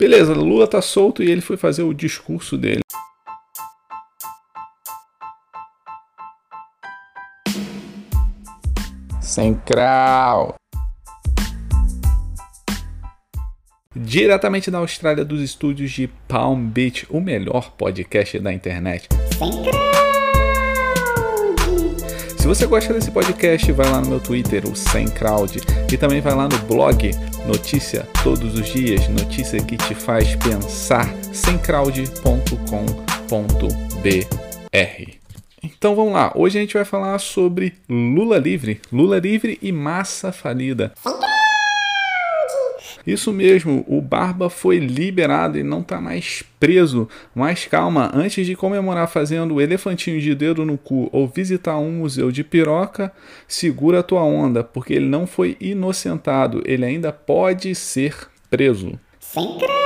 Beleza, Lula tá solto e ele foi fazer o discurso dele. Sem crau. Diretamente da Austrália, dos estúdios de Palm Beach, o melhor podcast da internet. Sem crau. Se você gosta desse podcast, vai lá no meu Twitter, o Sem Crowd, e também vai lá no blog Notícia Todos os Dias, notícia que te faz pensar, semcrowd.com.br. Então vamos lá, hoje a gente vai falar sobre Lula livre, Lula livre e massa falida. Isso mesmo, o Barba foi liberado e não está mais preso. Mas calma, antes de comemorar fazendo elefantinho de dedo no cu ou visitar um museu de piroca, segura a tua onda, porque ele não foi inocentado, ele ainda pode ser preso. Sem crowd!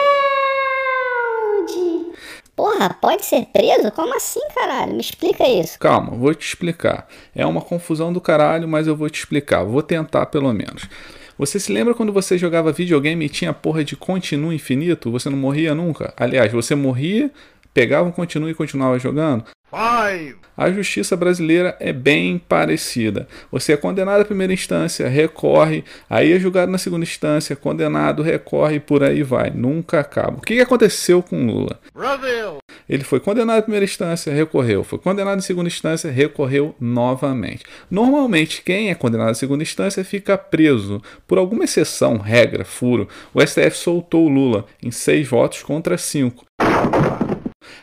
Porra, pode ser preso? Como assim, caralho? Me explica isso. Calma, vou te explicar. É uma confusão do caralho, mas eu vou te explicar. Vou tentar pelo menos. Você se lembra quando você jogava videogame e tinha porra de continuo infinito? Você não morria nunca? Aliás, você morria, pegava um continuo e continuava jogando? A justiça brasileira é bem parecida. Você é condenado à primeira instância, recorre, aí é julgado na segunda instância, condenado, recorre e por aí vai. Nunca acaba. O que aconteceu com Lula? Brasil. Ele foi condenado à primeira instância, recorreu. Foi condenado em segunda instância, recorreu novamente. Normalmente, quem é condenado em segunda instância fica preso. Por alguma exceção, regra, furo, o STF soltou Lula em seis votos contra cinco.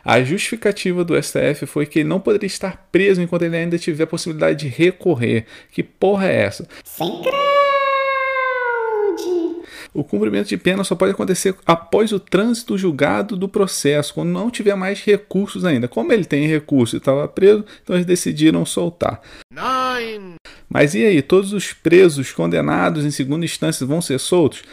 A justificativa do STF foi que ele não poderia estar preso enquanto ele ainda tiver a possibilidade de recorrer. Que porra é essa? Sem crowd! O cumprimento de pena só pode acontecer após o trânsito julgado do processo, quando não tiver mais recursos ainda. Como ele tem recurso e estava preso, então eles decidiram soltar. Nine. Mas e aí, todos os presos condenados em segunda instância vão ser soltos?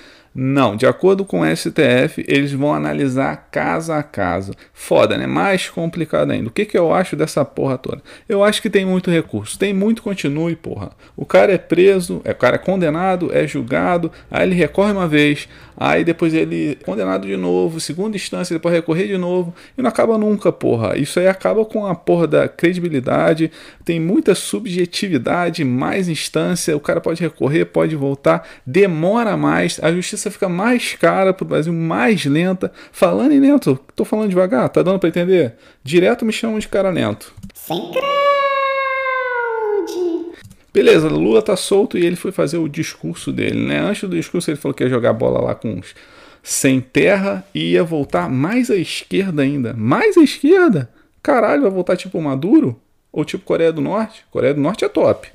Não, de acordo com o STF, eles vão analisar caso a caso. Foda, né? Mais complicado ainda. O que, que eu acho dessa porra toda? Eu acho que tem muito recurso, tem muito continue, porra. O cara é preso, é, o cara é condenado, é julgado, aí ele recorre uma vez, aí depois ele é condenado de novo, segunda instância, pode recorrer de novo, e não acaba nunca, porra. Isso aí acaba com a porra da credibilidade, tem muita subjetividade, mais instância, o cara pode recorrer, pode voltar, demora mais, a justiça justiça fica mais cara para o Brasil, mais lenta. Falando em lento, tô falando devagar, tá dando para entender? Direto me chamam de cara lento. Sem crowd. Beleza, Lula tá solto e ele foi fazer o discurso dele, né? Antes do discurso ele falou que ia jogar bola lá com uns sem terra e ia voltar mais à esquerda ainda. Mais à esquerda? Caralho, vai voltar tipo Maduro? Ou tipo Coreia do Norte? Coreia do Norte é top.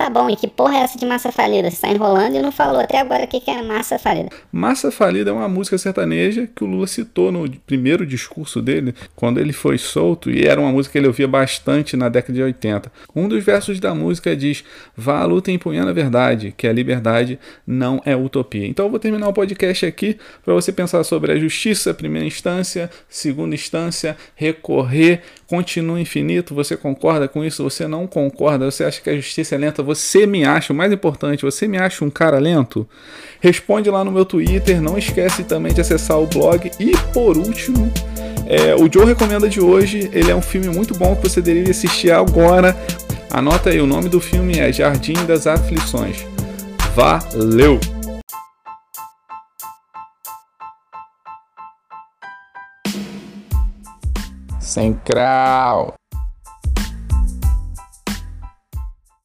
Tá bom, e que porra é essa de massa falida? Você tá enrolando e não falou até agora o que, que é massa falida. Massa falida é uma música sertaneja que o Lula citou no primeiro discurso dele, quando ele foi solto, e era uma música que ele ouvia bastante na década de 80. Um dos versos da música diz: Vá à luta empunhando a verdade, que a liberdade não é utopia. Então eu vou terminar o podcast aqui para você pensar sobre a justiça, primeira instância, segunda instância, recorrer, continua infinito. Você concorda com isso? Você não concorda? Você acha que a justiça é lenta? Você me acha, o mais importante, você me acha um cara lento? Responde lá no meu Twitter, não esquece também de acessar o blog e por último, é, o Joe recomenda de hoje, ele é um filme muito bom que você deveria assistir agora. Anota aí, o nome do filme é Jardim das Aflições. Valeu! Sem crau.